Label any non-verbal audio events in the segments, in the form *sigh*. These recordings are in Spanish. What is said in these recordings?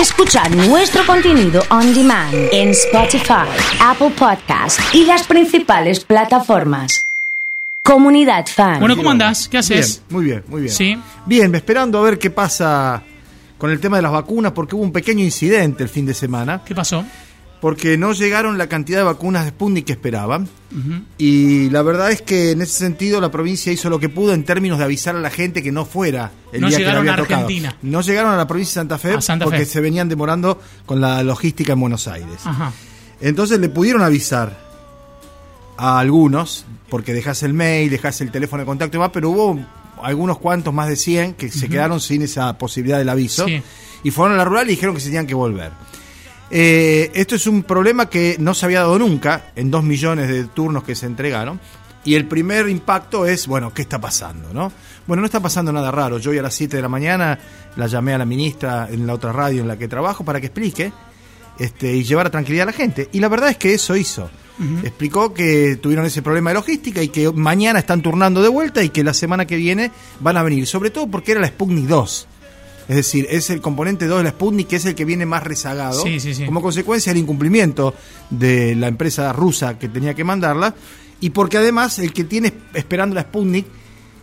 Escuchar nuestro contenido on demand en Spotify, Apple Podcast y las principales plataformas. Comunidad Fan. Bueno, ¿cómo andás? ¿Qué haces? Bien, muy bien, muy bien. Sí. Bien, esperando a ver qué pasa con el tema de las vacunas, porque hubo un pequeño incidente el fin de semana, ¿Qué pasó? Porque no llegaron la cantidad de vacunas de Sputnik que esperaban. Y la verdad es que en ese sentido la provincia hizo lo que pudo en términos de avisar a la gente que no fuera el No día que le llegaron había a tocado. Argentina. No llegaron a la provincia de Santa Fe Santa porque Fe. se venían demorando con la logística en Buenos Aires. Ajá. Entonces le pudieron avisar a algunos, porque dejas el mail, dejas el teléfono de contacto y más, pero hubo algunos cuantos, más de 100, que se quedaron sin esa posibilidad del aviso. Sí. Y fueron a la rural y dijeron que se tenían que volver. Eh, esto es un problema que no se había dado nunca en dos millones de turnos que se entregaron. Y el primer impacto es, bueno, ¿qué está pasando? ¿no? Bueno, no está pasando nada raro. Yo hoy a las 7 de la mañana la llamé a la ministra en la otra radio en la que trabajo para que explique este, y llevar a tranquilidad a la gente. Y la verdad es que eso hizo. Explicó que tuvieron ese problema de logística y que mañana están turnando de vuelta y que la semana que viene van a venir. Sobre todo porque era la Sputnik 2. Es decir, es el componente 2 de la Sputnik que es el que viene más rezagado. Sí, sí, sí. Como consecuencia del incumplimiento de la empresa rusa que tenía que mandarla. Y porque además el que tiene esperando la Sputnik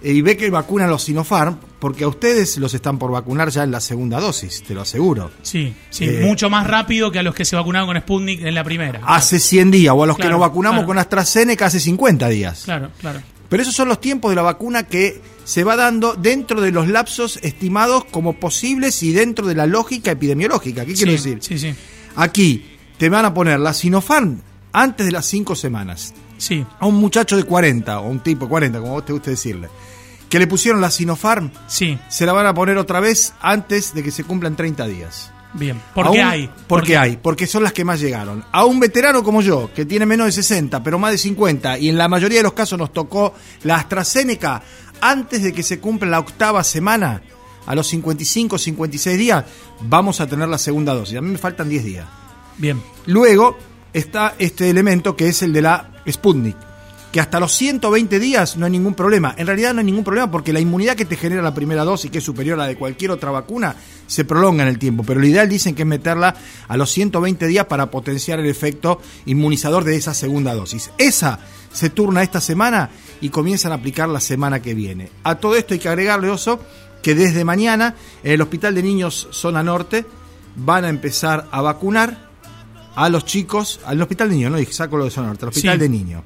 eh, y ve que vacunan los Sinopharm, porque a ustedes los están por vacunar ya en la segunda dosis, te lo aseguro. Sí, sí, Eh, mucho más rápido que a los que se vacunaron con Sputnik en la primera. Hace 100 días, o a los Claro, que nos vacunamos claro. con AstraZeneca hace 50 días. Claro, claro. Pero esos son los tiempos de la vacuna que se va dando dentro de los lapsos estimados como posibles y dentro de la lógica epidemiológica. ¿Qué quiero decir? Sí, sí. Aquí te van a poner la Sinopharm antes de las 5 semanas. Sí, A un muchacho de 40, o un tipo de 40, como vos te guste decirle, que le pusieron la Sinopharm, sí. se la van a poner otra vez antes de que se cumplan 30 días. Bien. ¿Por qué un- hay? Porque hay, porque son las que más llegaron. A un veterano como yo, que tiene menos de 60, pero más de 50, y en la mayoría de los casos nos tocó la AstraZeneca antes de que se cumpla la octava semana, a los 55, 56 días, vamos a tener la segunda dosis. A mí me faltan 10 días. Bien. Luego está este elemento que es el de la Sputnik, que hasta los 120 días no hay ningún problema. En realidad no hay ningún problema porque la inmunidad que te genera la primera dosis, que es superior a la de cualquier otra vacuna, se prolonga en el tiempo. Pero lo ideal dicen que es meterla a los 120 días para potenciar el efecto inmunizador de esa segunda dosis. Esa se turna esta semana y comienzan a aplicar la semana que viene. A todo esto hay que agregarle, Oso, que desde mañana en el Hospital de Niños Zona Norte van a empezar a vacunar a los chicos, al hospital de niños, no dije, saco lo de Zona Norte, al hospital Sí. de niños.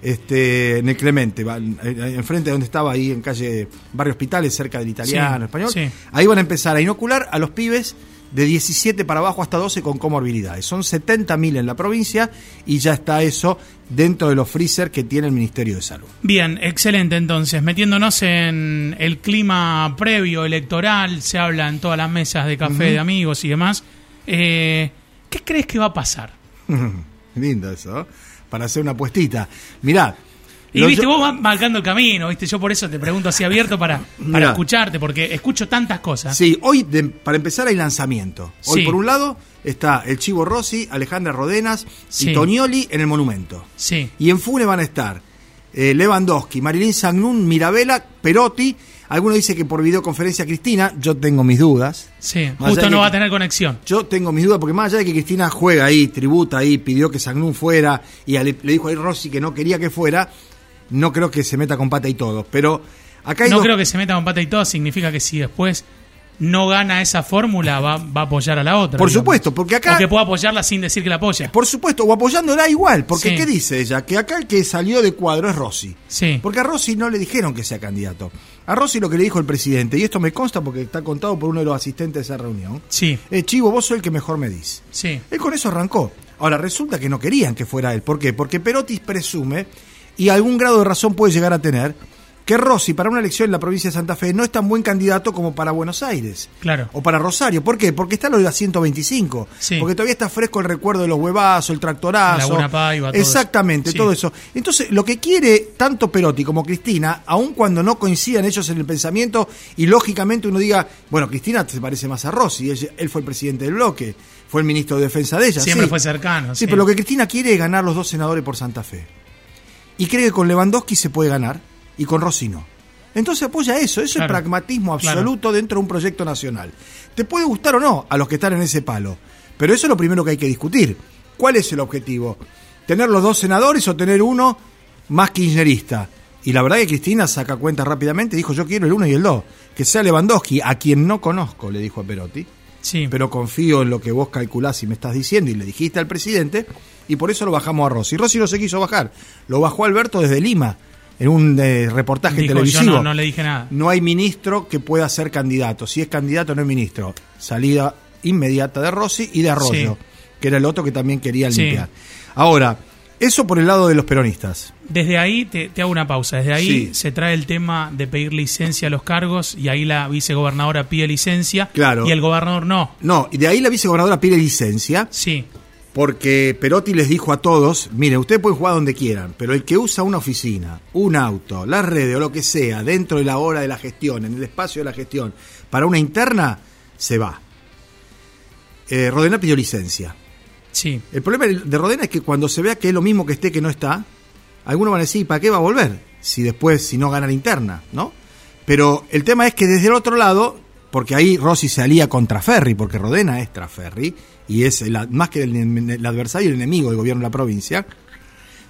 Este, en el Clemente, enfrente de donde estaba ahí en calle Barrio Hospitales, cerca del italiano, Sí, español. sí. Ahí van a empezar a inocular a los pibes de 17 para abajo hasta 12 con comorbilidades. Son 70.000 en la provincia y ya está eso dentro de los freezer que tiene el Ministerio de Salud. Bien, excelente entonces. Metiéndonos en el clima previo electoral, se habla en todas las mesas de café de amigos y demás. Eh, ¿Qué crees que va a pasar? *laughs* Lindo eso. Para hacer una puestita. Mirá. Y viste, yo- vos vas marcando el camino, viste, yo por eso te pregunto así abierto para, para escucharte, porque escucho tantas cosas. Sí, hoy de- para empezar hay lanzamiento. Hoy Sí. por un lado está el Chivo Rossi, Alejandra Rodenas Sí. y Tonioli en el Monumento. Sí, Y en Fune van a estar eh, Lewandowski, Marilyn Sagnún, Mirabella, Perotti. Algunos dicen que por videoconferencia Cristina, yo tengo mis dudas. sí. Más Justo no va a tener conexión. Yo tengo mis dudas porque más allá de que Cristina juega ahí, tributa ahí, pidió que Sagnún fuera y le, le dijo ahí Rossi que no quería que fuera, no creo que se meta con pata y todo. Pero acá hay No dos- creo que se meta con pata y todo, significa que si después no gana esa fórmula, va, va a apoyar a la otra. Por digamos. supuesto, porque acá- O que pueda apoyarla sin decir que la apoya. Por supuesto, o apoyándola igual, porque Sí. ¿qué dice ella? Que acá el que salió de cuadro es Rossi. Sí. Porque a Rossi no le dijeron que sea candidato. A Rossi lo que le dijo el presidente, y esto me consta porque está contado por uno de los asistentes de esa reunión, Sí, eh, Chivo, vos sos el que mejor me dis. sí. Él con eso arrancó. Ahora, resulta que no querían que fuera él. ¿Por qué? Porque Perotti presume, y algún grado de razón puede llegar a tener, que Rossi para una elección en la provincia de Santa Fe no es tan buen candidato como para Buenos Aires. Claro. O para Rosario. ¿Por qué? Porque está lo de la 125. Sí. Porque todavía está fresco el recuerdo de los huevazos, el tractorazo. Laguna Paiva, todo Exactamente, eso. Sí. todo eso. Entonces, lo que quiere tanto Perotti como Cristina, aun cuando no coincidan ellos en el pensamiento, y lógicamente uno diga, bueno, Cristina se parece más a Rossi, él, él fue el presidente del bloque, fue el ministro de Defensa de ella. Siempre sí. fue cercano. Sí, pero lo que Cristina quiere es ganar los dos senadores por Santa Fe. Y cree que con Lewandowski se puede ganar y con Rossi no. Entonces apoya eso, eso Claro. es pragmatismo absoluto dentro de un proyecto nacional. Te puede gustar o no a los que están en ese palo, pero eso es lo primero que hay que discutir. ¿Cuál es el objetivo? ¿Tener los dos senadores o tener uno más kirchnerista? Y la verdad que Cristina saca cuenta rápidamente, dijo yo quiero el uno y el dos. Que sea Lewandowski, a quien no conozco, le dijo a Perotti Sí. pero confío en lo que vos calculás y me estás diciendo y le dijiste al presidente, y por eso lo bajamos a Rossi. Rossi no se quiso bajar, lo bajó Alberto desde Lima, en un eh, reportaje Dijo, televisivo. no, no le dije nada. No hay ministro que pueda ser candidato. Si es candidato, no es ministro. Salida inmediata de Rossi y de Arroyo, Sí. que era el otro que también quería Sí. limpiar. Ahora, eso por el lado de los peronistas. Desde ahí te, te hago una pausa. Desde ahí Sí. se trae el tema de pedir licencia a los cargos y ahí la vicegobernadora pide licencia Claro. y el gobernador no. No, y de ahí la vicegobernadora pide licencia Sí, Porque Perotti les dijo a todos, miren, ustedes pueden jugar donde quieran, pero el que usa una oficina, un auto, las redes o lo que sea, dentro de la hora de la gestión, en el espacio de la gestión, para una interna, se va. Eh, Rodena pidió licencia. sí. El problema de Rodena es que cuando se vea que es lo mismo que esté que no está, algunos van a decir, ¿para qué va a volver? Si después, si no gana la interna, ¿no? Pero el tema es que desde el otro lado, porque ahí Rossi se alía contra Ferri, porque Rodena es Traferri, y es más que el, el adversario, el enemigo del gobierno de la provincia,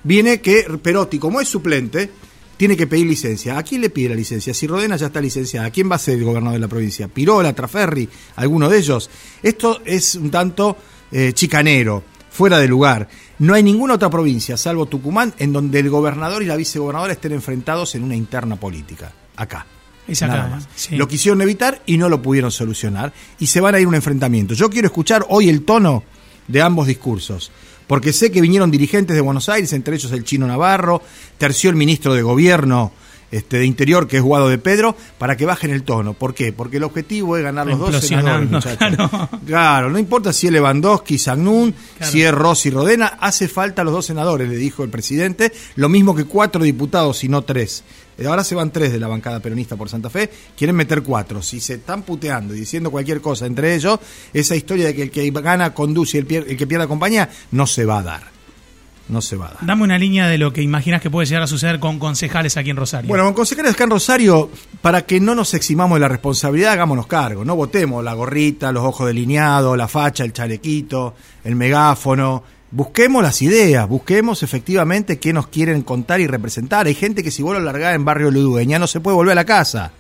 viene que Perotti, como es suplente, tiene que pedir licencia. ¿A quién le pide la licencia? Si Rodena ya está licenciada, ¿a quién va a ser el gobernador de la provincia? ¿Pirola, Traferri, alguno de ellos? Esto es un tanto eh, chicanero, fuera de lugar. No hay ninguna otra provincia, salvo Tucumán, en donde el gobernador y la vicegobernadora estén enfrentados en una interna política. Acá. Es acá, Nada más. sí. Lo quisieron evitar y no lo pudieron solucionar. Y se van a ir a un enfrentamiento. Yo quiero escuchar hoy el tono de ambos discursos. Porque sé que vinieron dirigentes de Buenos Aires, entre ellos el chino Navarro, terció el ministro de Gobierno este, de Interior, que es Guado de Pedro, para que bajen el tono. ¿Por qué? Porque el objetivo es ganar los dos senadores, muchachos. claro. Claro, no importa si es Lewandowski, Sagnún, Claro. si es Rossi Rodena, hace falta los dos senadores, le dijo el presidente, lo mismo que cuatro diputados y no tres. Eh, Ahora se van tres de la bancada peronista por Santa Fe, quieren meter cuatro. Si se están puteando y diciendo cualquier cosa entre ellos, esa historia de que el que gana conduce y el, el que pierde acompaña, no se va a dar. No se va a dar. Dame una línea de lo que imaginas que puede llegar a suceder con concejales aquí en Rosario. Bueno, con concejales acá en Rosario, para que no nos eximamos de la responsabilidad, hagámonos cargo. No votemos la gorrita, los ojos delineados, la facha, el chalequito, el megáfono. Busquemos las ideas, busquemos efectivamente qué nos quieren contar y representar. Hay gente que si vuelve a largar en barrio Ludueña no se puede volver a la casa.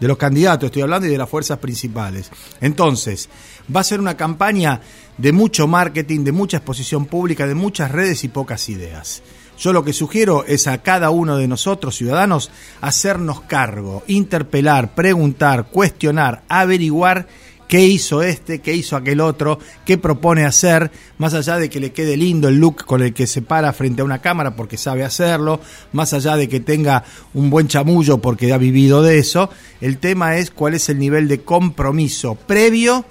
De los candidatos estoy hablando y de las fuerzas principales. Entonces, va a ser una campaña de mucho marketing, de mucha exposición pública, de muchas redes y pocas ideas. Yo lo que sugiero es a cada uno de nosotros, ciudadanos, hacernos cargo, interpelar, preguntar, cuestionar, averiguar qué hizo este, qué hizo aquel otro, qué propone hacer, más allá de que le quede lindo el look con el que se para frente a una cámara porque sabe hacerlo, más allá de que tenga un buen chamullo porque ha vivido de eso, el tema es cuál es el nivel de compromiso previo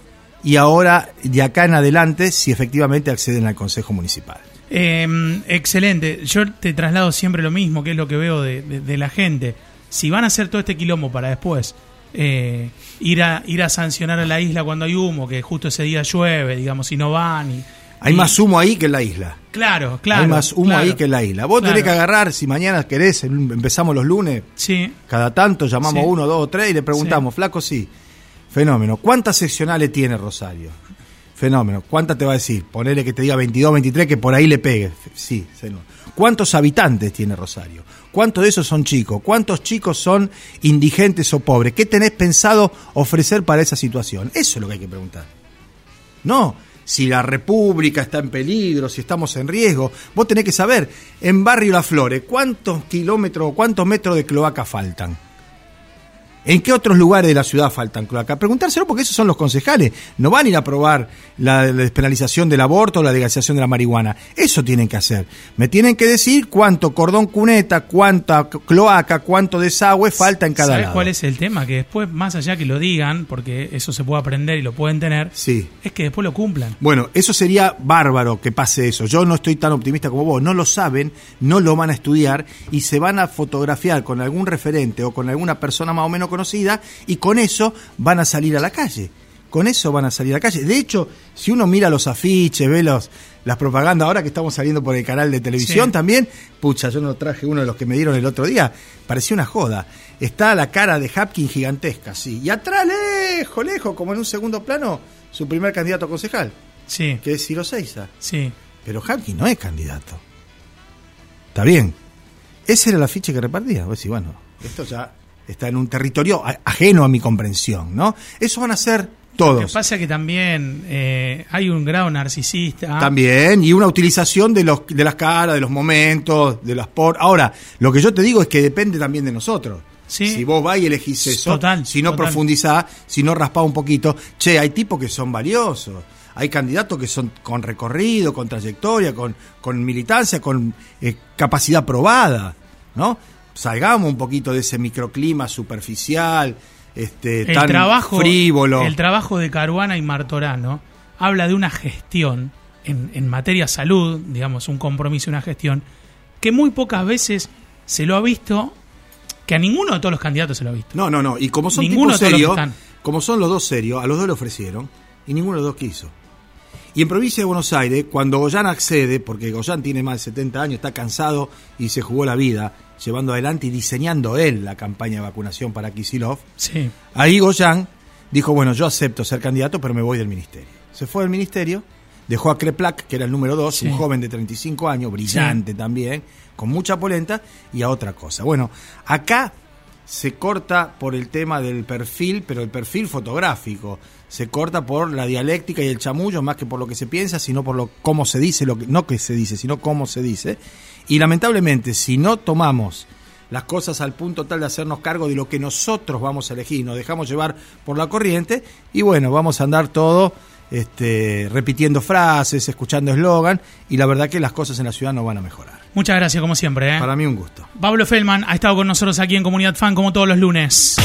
y ahora de acá en adelante si efectivamente acceden al Consejo Municipal. Eh, excelente. Yo te traslado siempre lo mismo, que es lo que veo de, de- de la gente. Si van a hacer todo este quilombo para después eh, ir, a, ir a sancionar a la isla cuando hay humo, que justo ese día llueve, digamos, y no van. Y, Hay y- más humo ahí que en la isla. Claro, claro. Hay más humo claro, ahí que en la isla. Vos claro. tenés que agarrar, si mañana querés, empezamos los lunes, Sí, cada tanto llamamos Sí. uno, dos o tres y le preguntamos, flaco, sí. Fenómeno. ¿Cuántas seccionales tiene Rosario? Fenómeno. ¿Cuántas te va a decir? Ponele que te diga 22, 23, que por ahí le pegue. Sí, fenómeno. ¿Cuántos habitantes tiene Rosario? ¿Cuántos de esos son chicos? ¿Cuántos chicos son indigentes o pobres? ¿Qué tenés pensado ofrecer para esa situación? Eso es lo que hay que preguntar. No, si la República está en peligro, si estamos en riesgo. Vos tenés que saber, en Barrio Las Flores, ¿cuántos kilómetros o cuántos metros de cloaca faltan? ¿En qué otros lugares de la ciudad faltan cloaca? Preguntárselo porque esos son los concejales. No van a ir a aprobar la, la despenalización del aborto o la legalización de la marihuana. Eso tienen que hacer. Me tienen que decir cuánto cordón cuneta, cuánta cloaca, cuánto desagüe falta en cada ¿Sabes lado. cuál es el tema? Que después, más allá que lo digan, porque eso se puede aprender y lo pueden tener, Sí. es que después lo cumplan. Bueno, eso sería bárbaro que pase eso. Yo no estoy tan optimista como vos. No lo saben, no lo van a estudiar y se van a fotografiar con algún referente o con alguna persona más o menos conocida y con eso van a salir a la calle. con eso van a salir a la calle. De hecho, si uno mira los afiches, ve los, las propagandas, ahora que estamos saliendo por el canal de televisión Sí. también, pucha, yo no traje uno de los que me dieron el otro día, parecía una joda. Está la cara de Hapkin gigantesca, sí. Y atrás, lejos, lejos, como en un segundo plano, su primer candidato a concejal, Sí, que es Ciro Seiza. sí. Pero Hapkin no es candidato. Está bien. Ese era el afiche que repartía. Vos decís, bueno, esto ya está en un territorio ajeno a mi comprensión, ¿no? Eso van a ser Lo que todos. pasa es que también eh, hay un grado narcisista. También, y una utilización de, los, de las caras, de los momentos, de las por. Ahora, lo que yo te digo es que depende también de nosotros. Sí. Si vos vas y elegís eso, Total, si no total. profundizás, si no raspás un poquito, che, hay tipos que son valiosos. Hay candidatos que son con recorrido, con trayectoria, con, con militancia, con eh, capacidad probada, ¿no? Salgamos un poquito de ese microclima superficial, este, el tan trabajo, frívolo. El trabajo de Caruana y Martorano habla de una gestión en, en materia salud, digamos, un compromiso, una gestión, que muy pocas veces se lo ha visto, que a ninguno de todos los candidatos se lo ha visto. No, no, no. Y como son Ninguno tipos serios, como son los dos serios, a los dos le ofrecieron y ninguno de los dos quiso. Y en provincia de Buenos Aires, cuando Goyán accede, porque Goyán tiene más de 70 años, está cansado y se jugó la vida llevando adelante y diseñando él la campaña de vacunación para Kisilov, Sí, ahí Goyán dijo, bueno, yo acepto ser candidato, pero me voy del ministerio. Se fue del ministerio, dejó a Kreplak, que era el número dos, Sí. un joven de 35 años, brillante también, con mucha polenta, y a otra cosa. Bueno, acá se corta por el tema del perfil, pero el perfil fotográfico. Se corta por la dialéctica y el chamullo, más que por lo que se piensa, sino por lo cómo se dice, lo que, no que se dice, sino cómo se dice. Y lamentablemente, si no tomamos las cosas al punto tal de hacernos cargo de lo que nosotros vamos a elegir, nos dejamos llevar por la corriente, y bueno, vamos a andar todo este, repitiendo frases, escuchando eslogan, y la verdad que las cosas en la ciudad no van a mejorar. Muchas gracias como siempre. ¿eh? Para mí un gusto. Pablo Feldman ha estado con nosotros aquí en Comunidad Fan como todos los lunes.